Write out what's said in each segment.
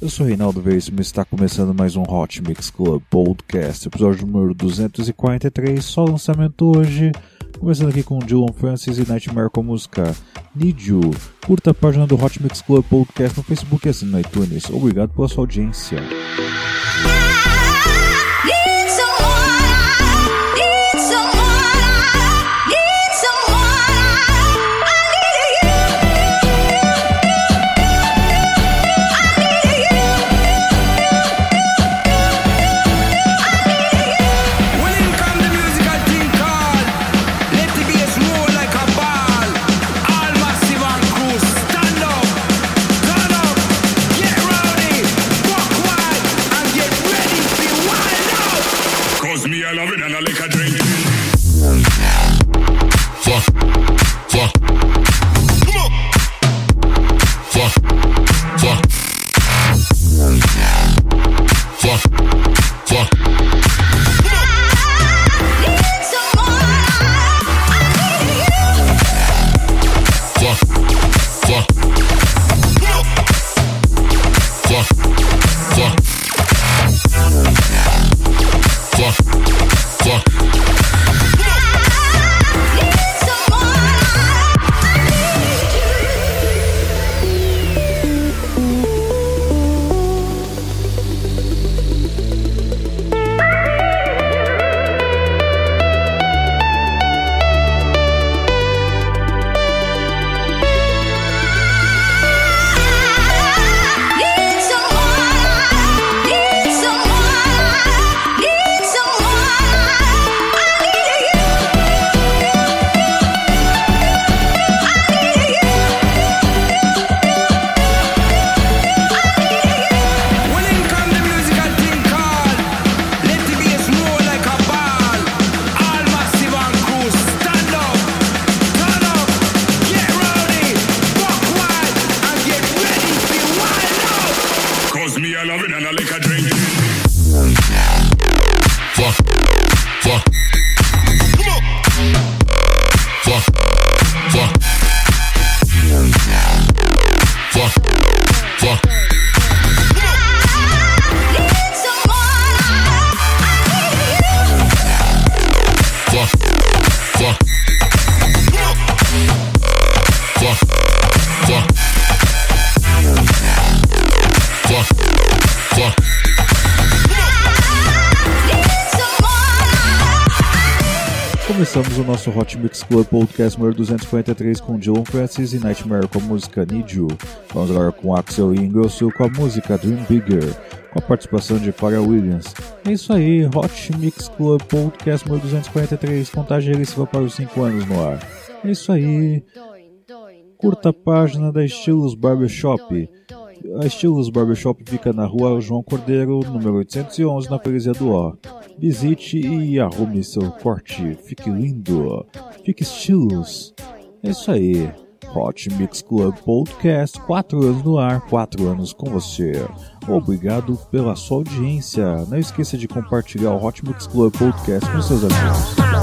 Eu sou Reinaldo Veríssimo e está começando mais um Hot Mix Club Podcast, episódio número 243, só lançamento hoje. Começando aqui com Dylan Francis e Nightmare com a música Need You. Curta a página do Hot Mix Club Podcast no Facebook e assine no iTunes. Obrigado pela sua audiência. Club Podcast número 243 com Dylan Francis e Nightmare com a música Need You. Vamos agora com Axel Ingrosso com a música Dream Bigger, com a participação de Clara Williams. É isso aí, Hot Mix Club Podcast número 243, contagem regressiva para os 5 anos no ar. É isso aí, curta a página da Estilos Barbershop. A Estilos Barbershop fica na rua João Cordeiro, número 811, na freguesia do Ó. Visite e arrume seu corte. Fique lindo. Fique estilos. É isso aí. Hot Mix Club Podcast, 4 anos no ar, 4 anos com você. Obrigado pela sua audiência. Não esqueça de compartilhar o Hot Mix Club Podcast com seus amigos.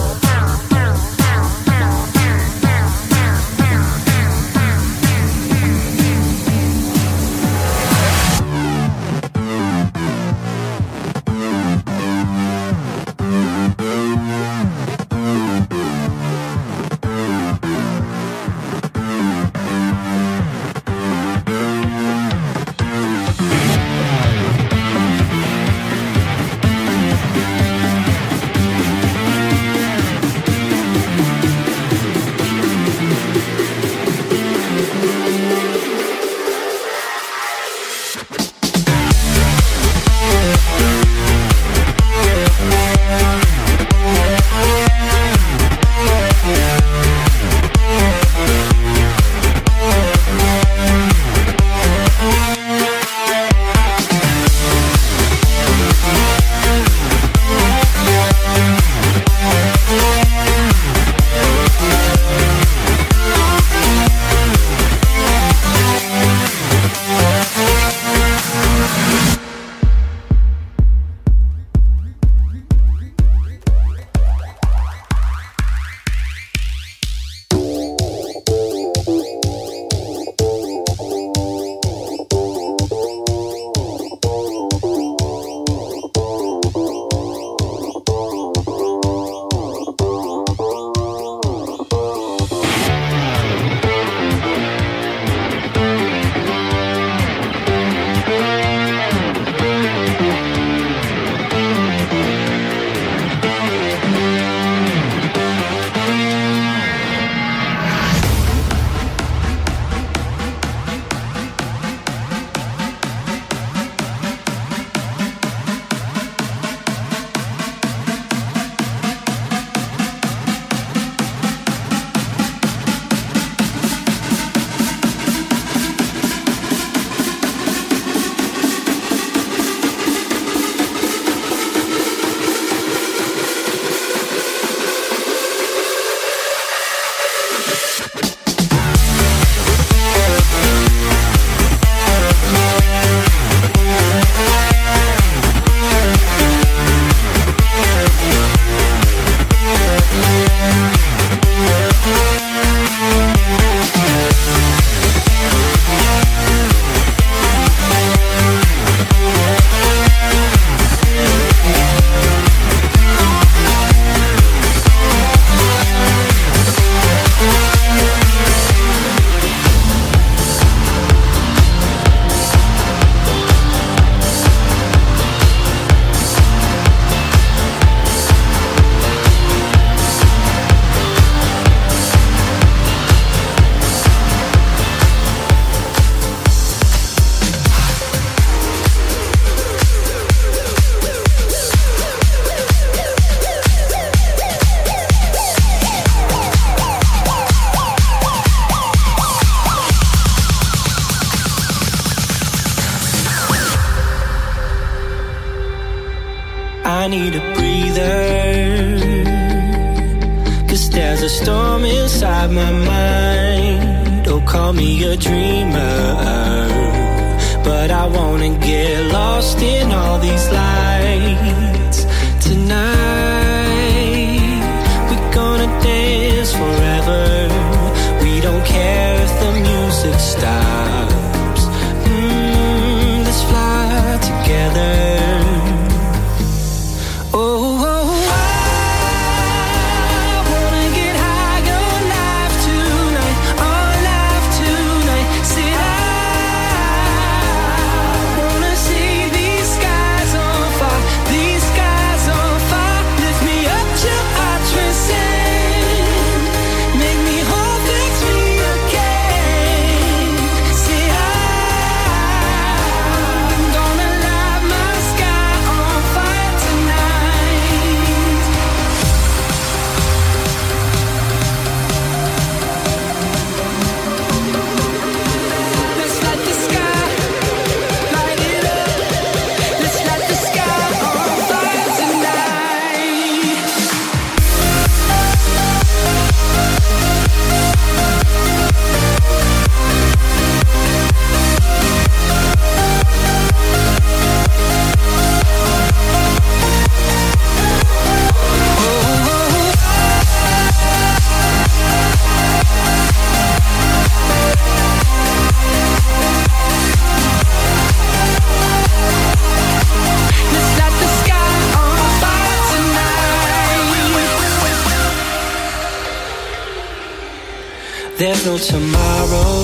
no tomorrow.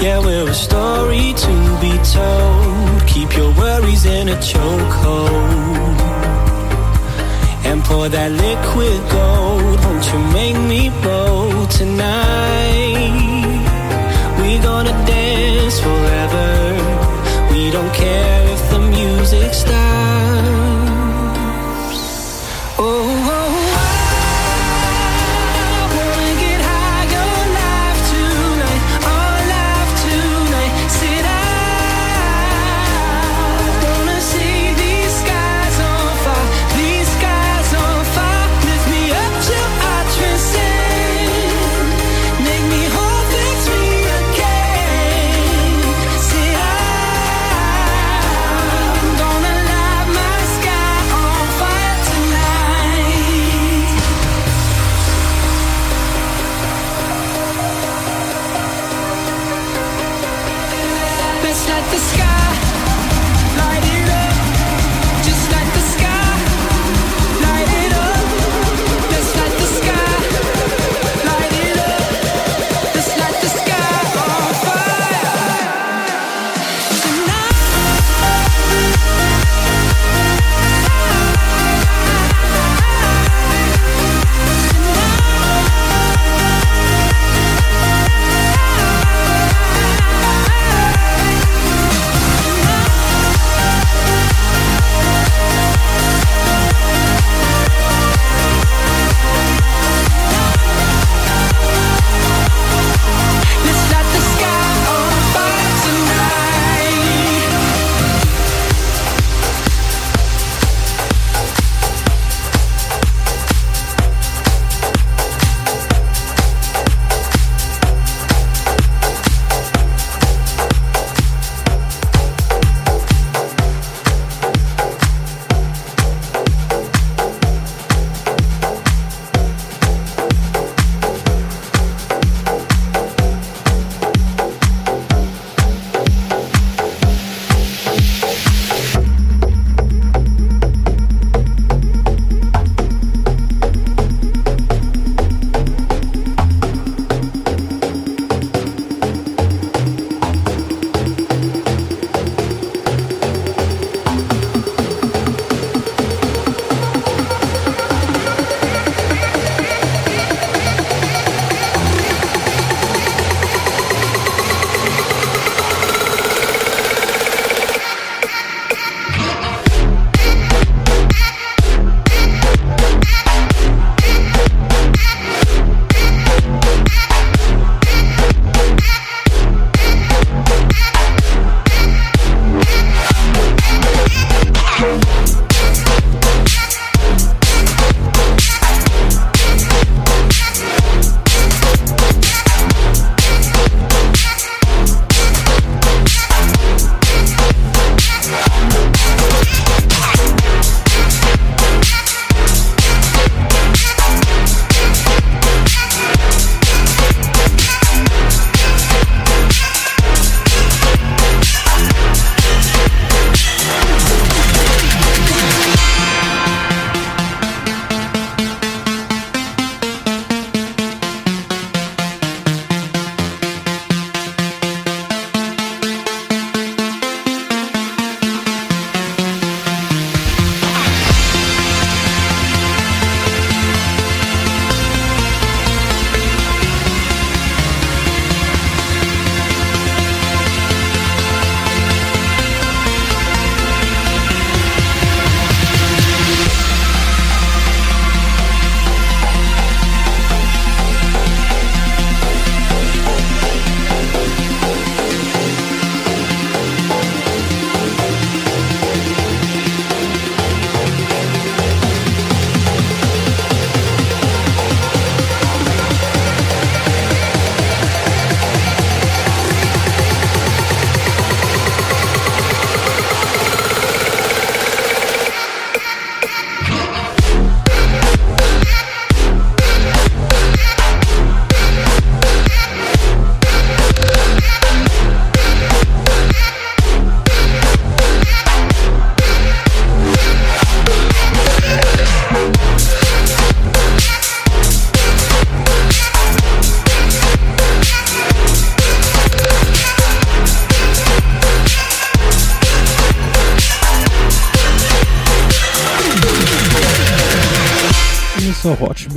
Yeah, we're a story to be told. Keep your worries in a chokehold and pour that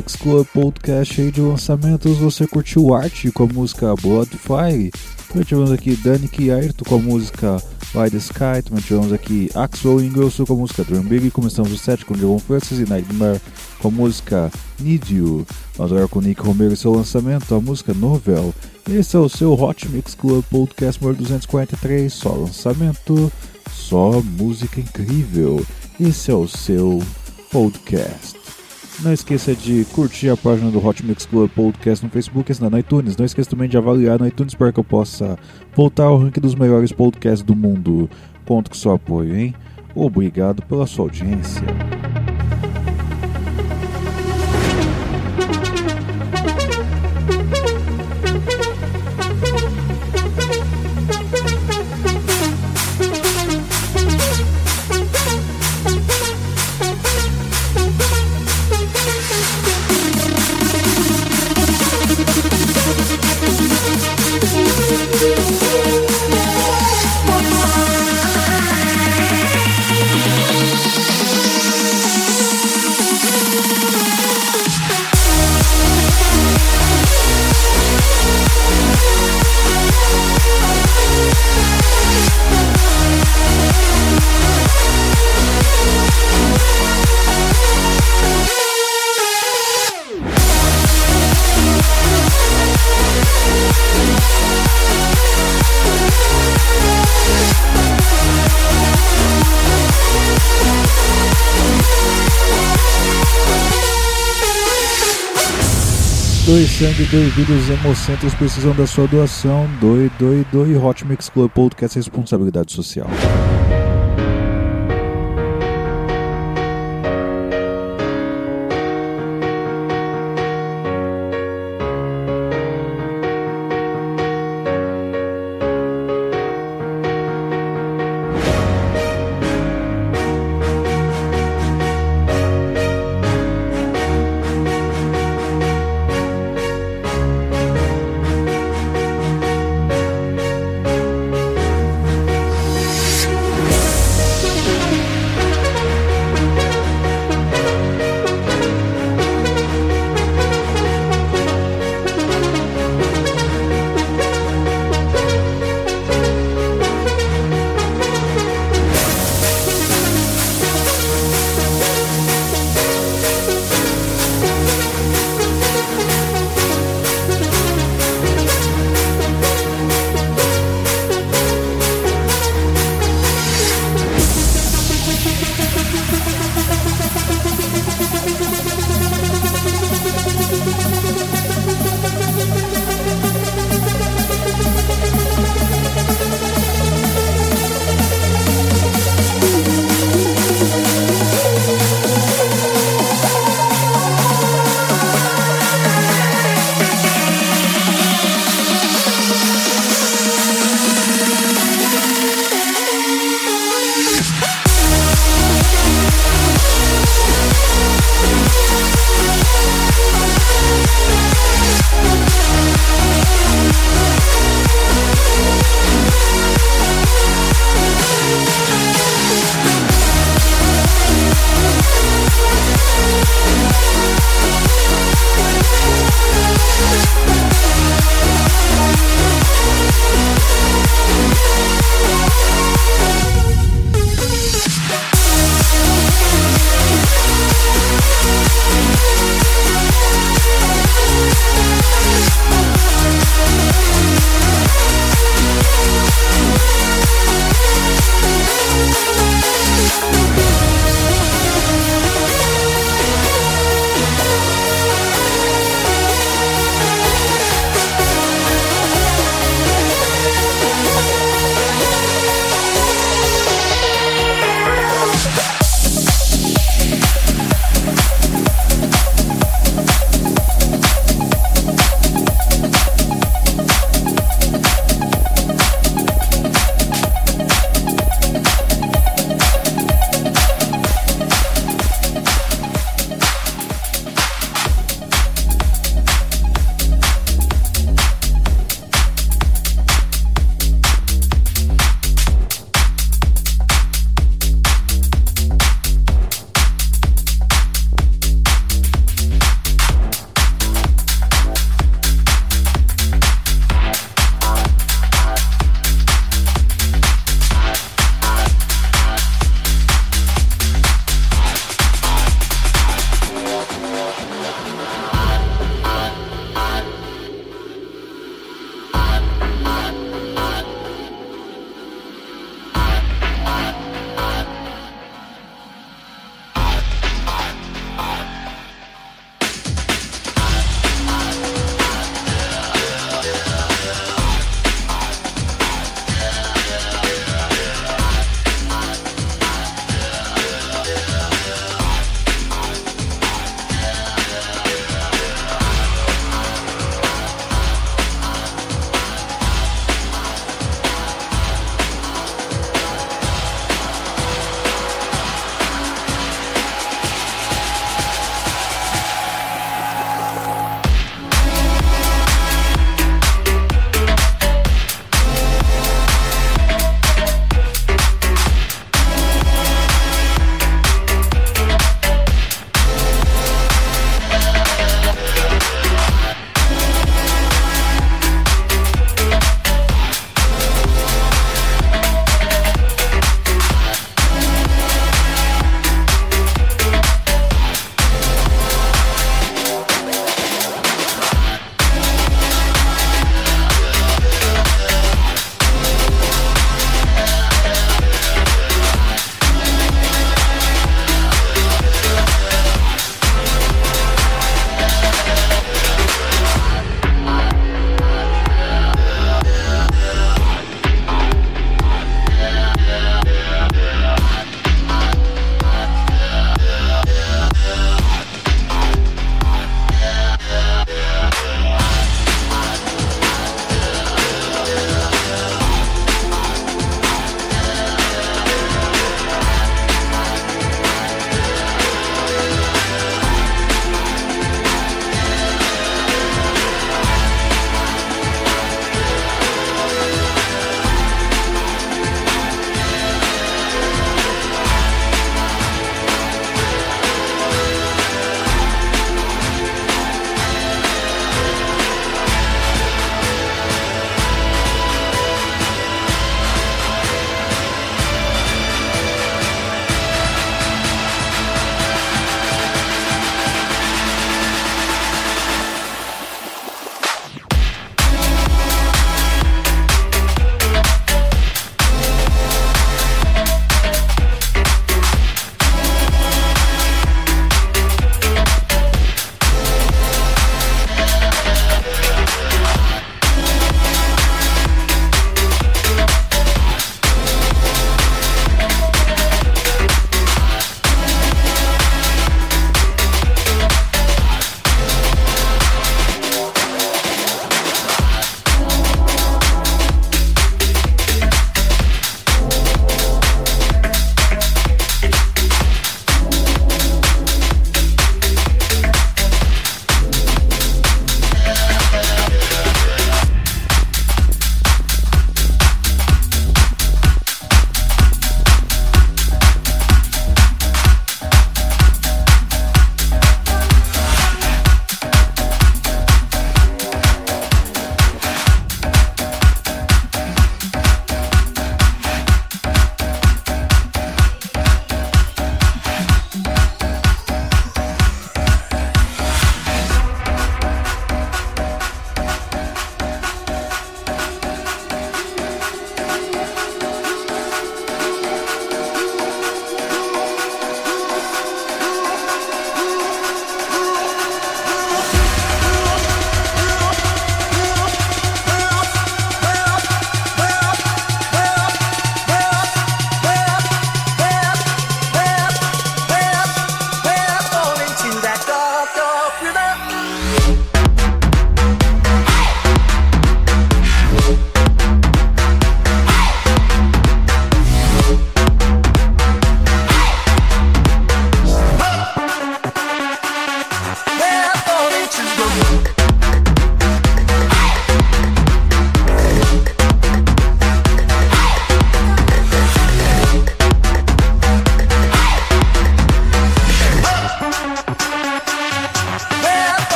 Mix Club Podcast aí de lançamentos, você curtiu Art com a música Bloodfire. Também tivemos aqui Danik Ayrton com a música the Sky. Também tivemos aqui Axel Ingrosso com a música Dream Big. Começamos o set com John Francis e Nightmare com a música Need You. Vamos agora com Nick Romero e seu lançamento, a música Novel. Esse é o seu Hot Mix Club Podcast número 243. Só lançamento, só música incrível. Esse é o seu podcast. Não esqueça de curtir a página do Hot Mix Club Podcast no Facebook e assinar no iTunes. Não esqueça também de avaliar no iTunes para que eu possa voltar ao ranking dos melhores podcasts do mundo. Conto com seu apoio, hein? Obrigado pela sua audiência. Doe sangue, doe vida, os hemocentros precisam da sua doação. Doe, doe, doe. Hot Mix Club Podcast Responsabilidade Social.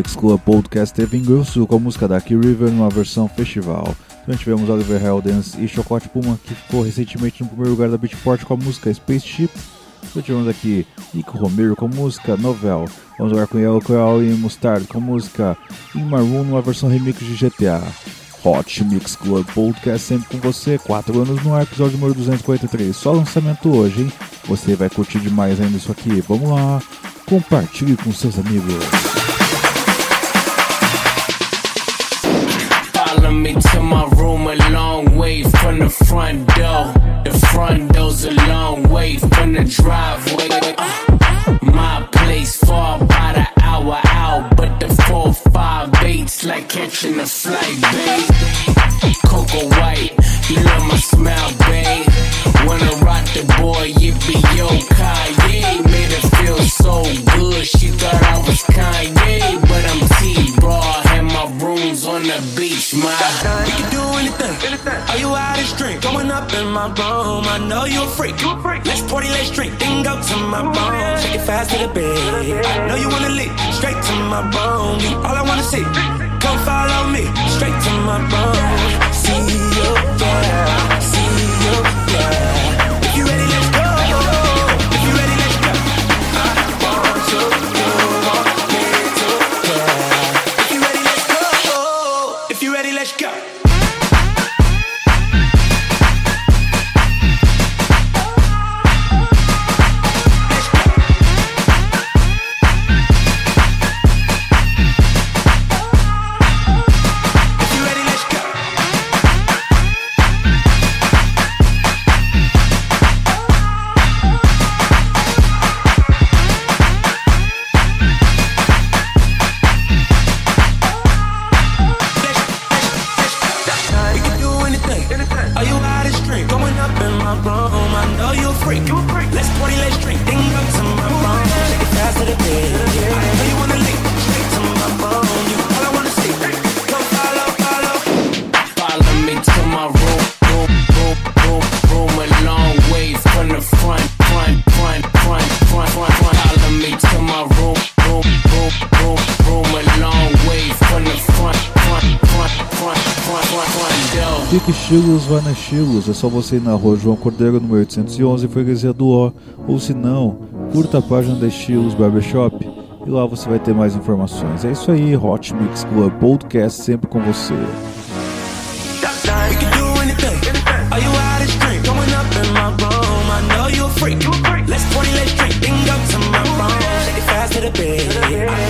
Mix Club Podcast teve Engrosso com a música da Key River numa versão festival. Também tivemos Oliver Heldens e Chocolate Puma, que ficou recentemente no primeiro lugar da Beatport com a música Spaceship. Também tivemos aqui Nico Romero com a música Novel. Vamos agora com Yellow Coral e Mustard com a música In Maroon numa versão remix de GTA. Hot Mix Club Podcast sempre com você, 4 anos no ar, episódio número 243. Só lançamento hoje, hein? Você vai curtir demais ainda isso aqui. Vamos lá, compartilhe com seus amigos. Follow me to my room a long way from the front door. The front door's a long way from the driveway. Uh, my place far by the hour out, but the four five eight's like catching a flight, babe. Coco White, you love my smile, babe. Wanna rock the boy, yippee yo, Kanye. Her feel so good, she thought I was Kanye, but I'm T-Raw, had my rooms on the beach, my. We can do anything. Are you out of strength? Going up in my room. I know you're a freak. Let's party, let's drink. Then go to my room. Shake it fast to the bed. I know you wanna leave. Straight to my bone. You all I wanna see. Come follow me. Straight to my bone. See you, yeah. Fique estilos, vai na estilos. É só você ir na rua João Cordeiro, número 811, freguesia do O. Ou se não, curta a página da Estilos Barbershop e lá você vai ter mais informações. É isso aí, Hot Mix Club Podcast sempre com você. Freak. Let's party, let's drink. To my. Shake it fast to the bed.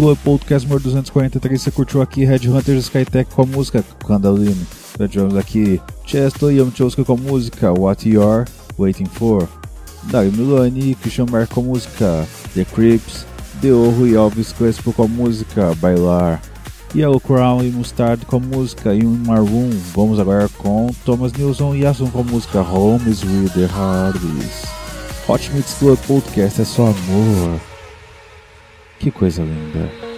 Explore Podcast número 243. Você curtiu aqui Red Hunters Skytech com a música Candaline. Já tivemos aqui Chester Yamchowski com a música What You're Waiting For. Dario Milani e Christian Mark com a música The Crips. Deorro e Elvis Crespo com a música Bailar. Yellow Crown e Mustard com a música In My Room. Vamos agora com Thomas Nilsson e Aston com a música Home is With The Hardest. Hot Mix Club Podcast é só amor. Que coisa linda.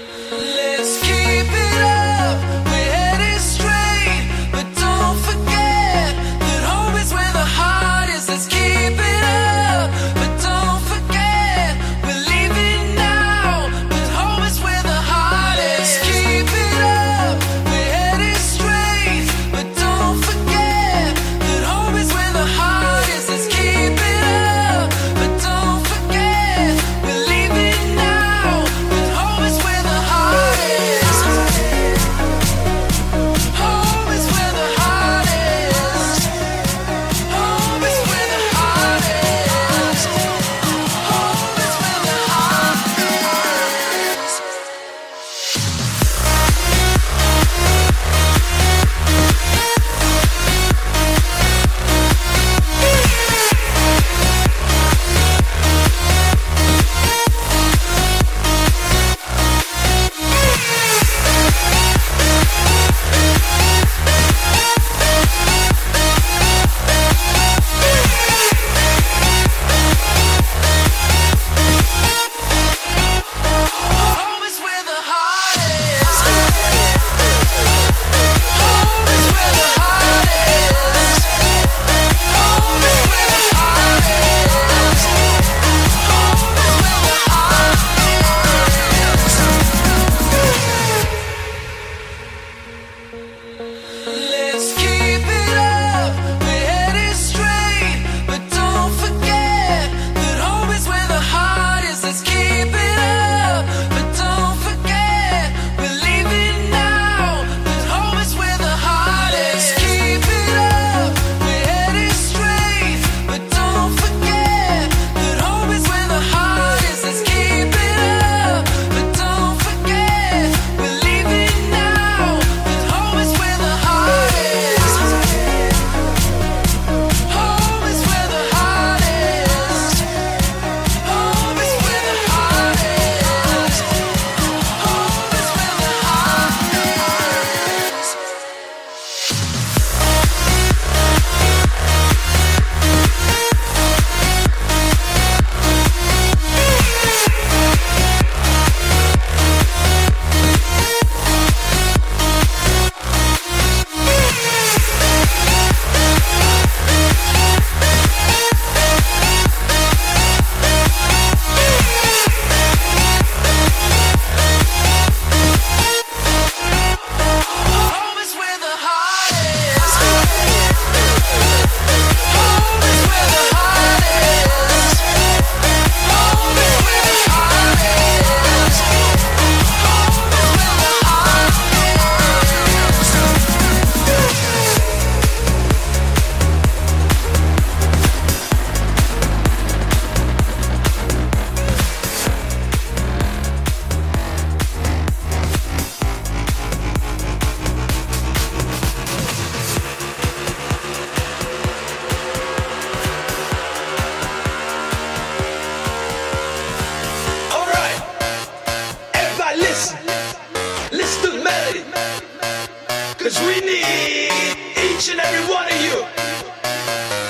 Cause we need each and every one of you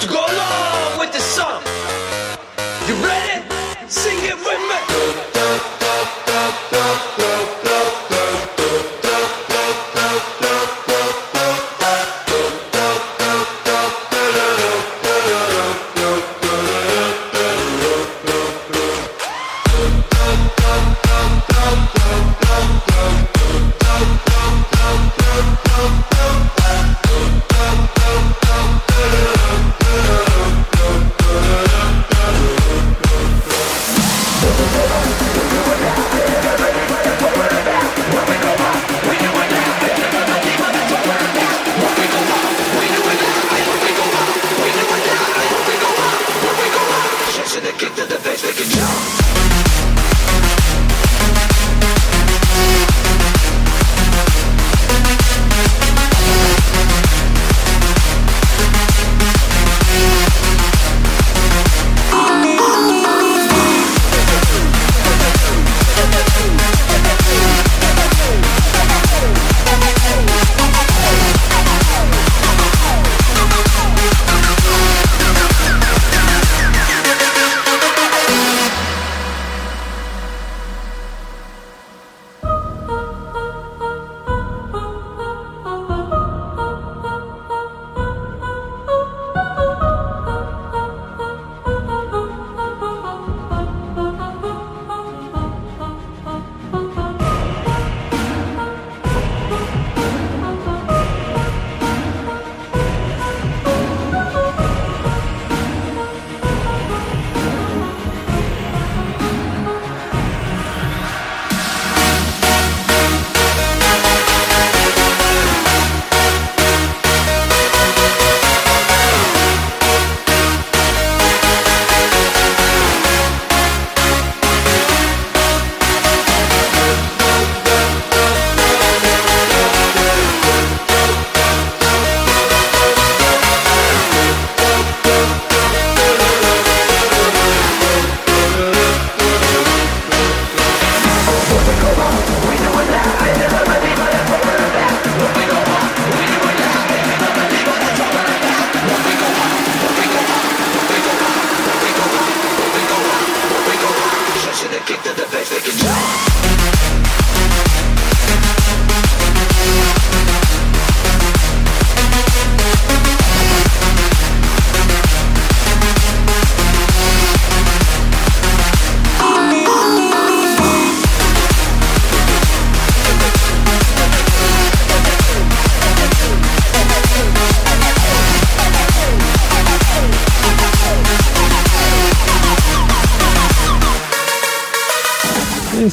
to go along with the song.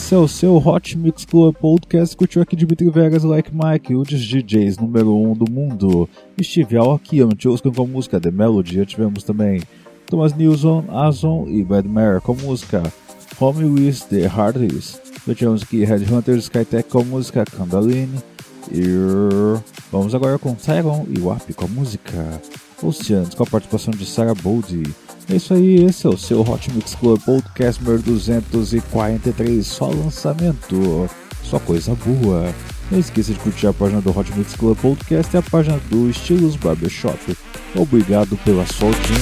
Esse é o seu Hot Mix Club Podcast. Curtiu aqui Dimitri Vegas, Like Mike, um dos DJs número 1 um do mundo. Steve Aaron Joskin com a música The Melody. Já tivemos também Thomas Nilsson, Azon e Bad Mare com música Home with the Hardest. Já tivemos aqui Headhunters Skytech com música Candaline. E vamos agora com Tyron e WAP com a música Oceans com a participação de Sarah Boldy. É isso aí, esse é o seu Hot Mix Club Podcast número 243, só lançamento, só coisa boa. Não esqueça de curtir a página do Hot Mix Club Podcast e a página do Estilos Barbershop. Obrigado pela sua audiência.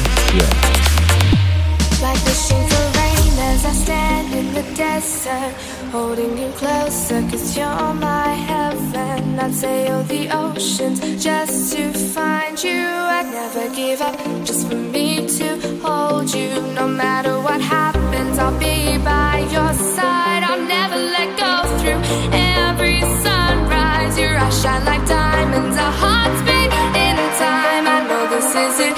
Holding you closer, cause you're my heaven. I'd sail the oceans just to find you. I'd never give up just for me to hold you. No matter what happens, I'll be by your side. I'll never let go through every sunrise. Your eyes shine like diamonds, our hearts beat in time. I know this is it,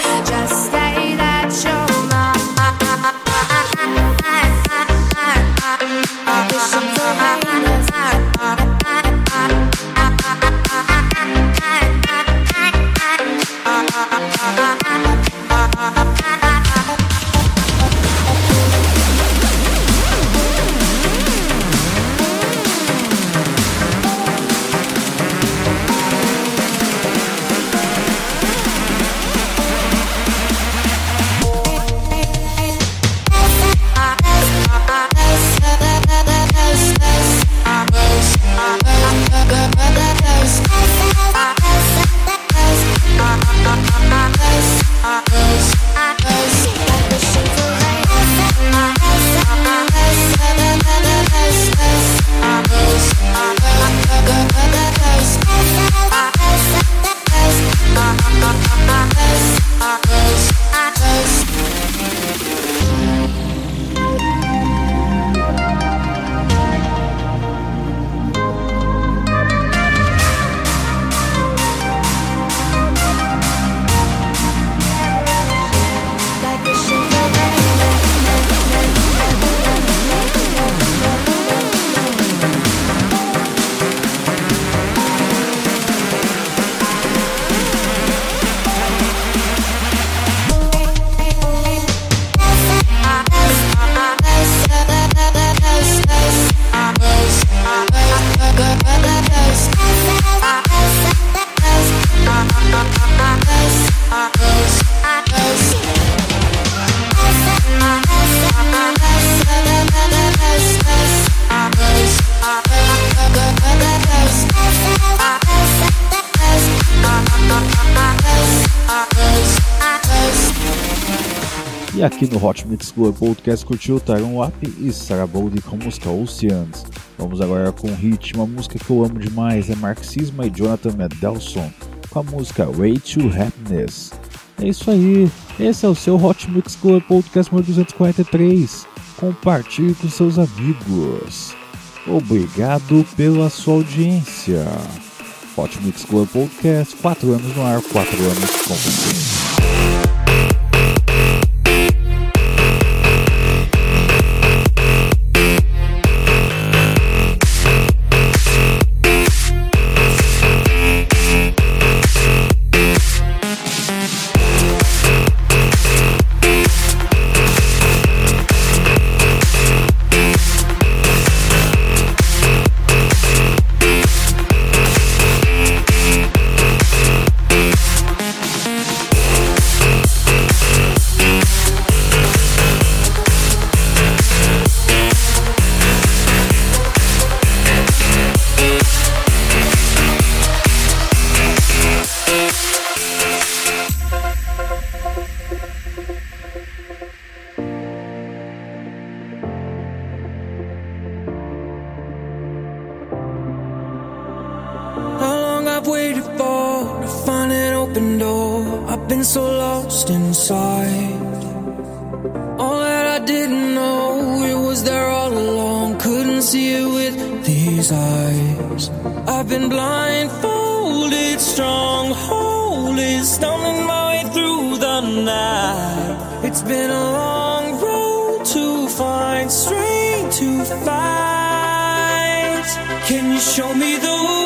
Hot Mix Club Podcast curtiu Tyron Wap e Sarah Boldy com a música Oceans. Vamos agora com Hit, uma música que eu amo demais, é Marxisma e Jonathan Mendelson com a música Way to Happiness. É isso aí, esse é o seu Hot Mix Club Podcast número 243. Compartilhe com seus amigos. Obrigado pela sua audiência. Hot Mix Club Podcast, 4 anos no ar, 4 anos com você. Been so lost inside. All that I didn't know, it was there all along. Couldn't see it with these eyes. I've been blindfolded, strongholded, stumbling my way through the night. It's been a long road to find strength to fight. Can you show me the way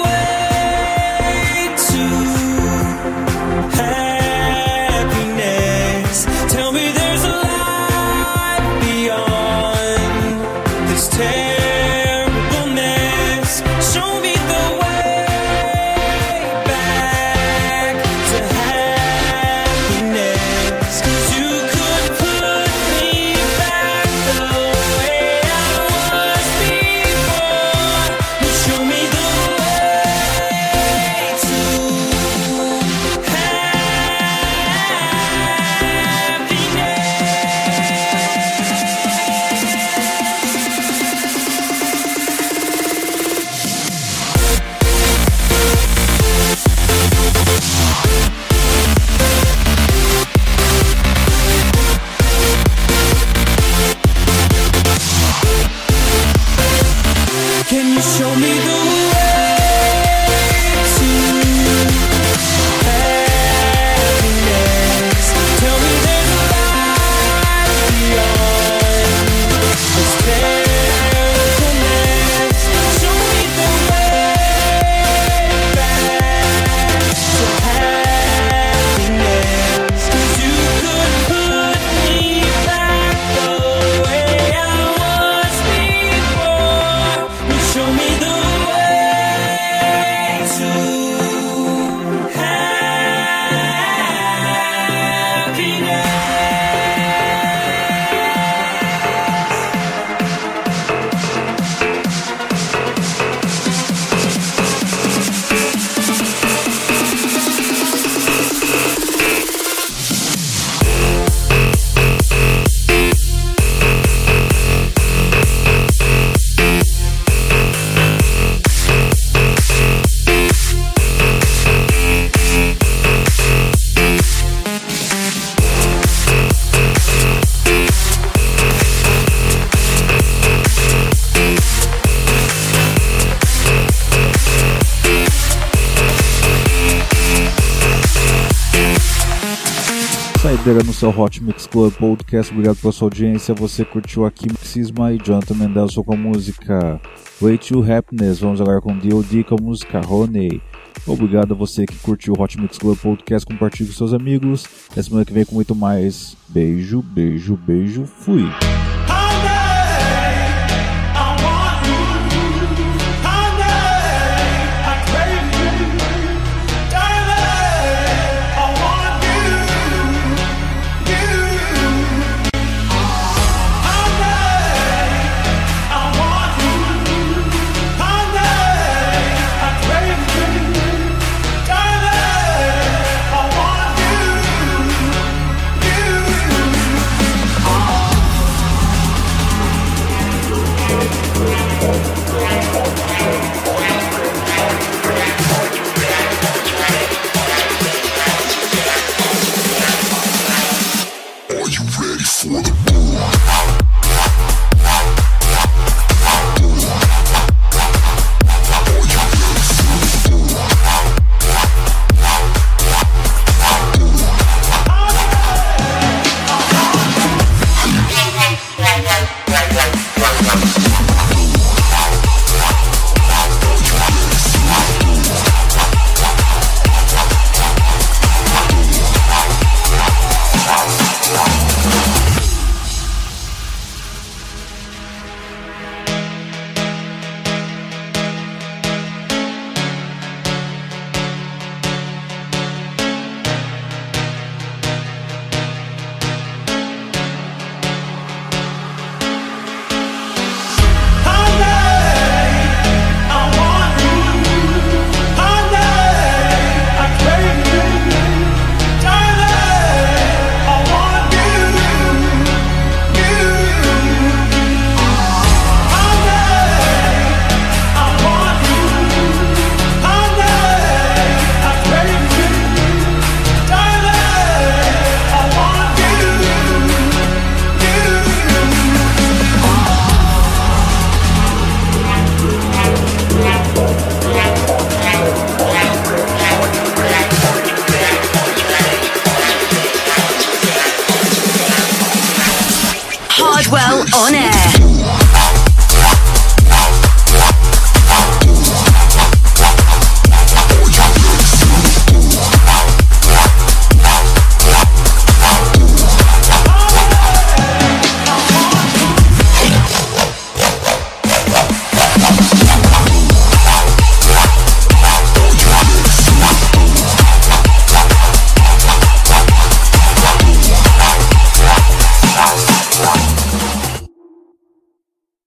Hot Mix Club Podcast. Obrigado pela sua audiência. Você curtiu aqui Mixisma e Jonathan Mendelson com a música Way to Happiness. Vamos agora com D.O.D. com a música Honey. Obrigado a você que curtiu o Hot Mix Club Podcast. Compartilhe com seus amigos. Na semana que vem com muito mais. Beijo, beijo, beijo. Fui.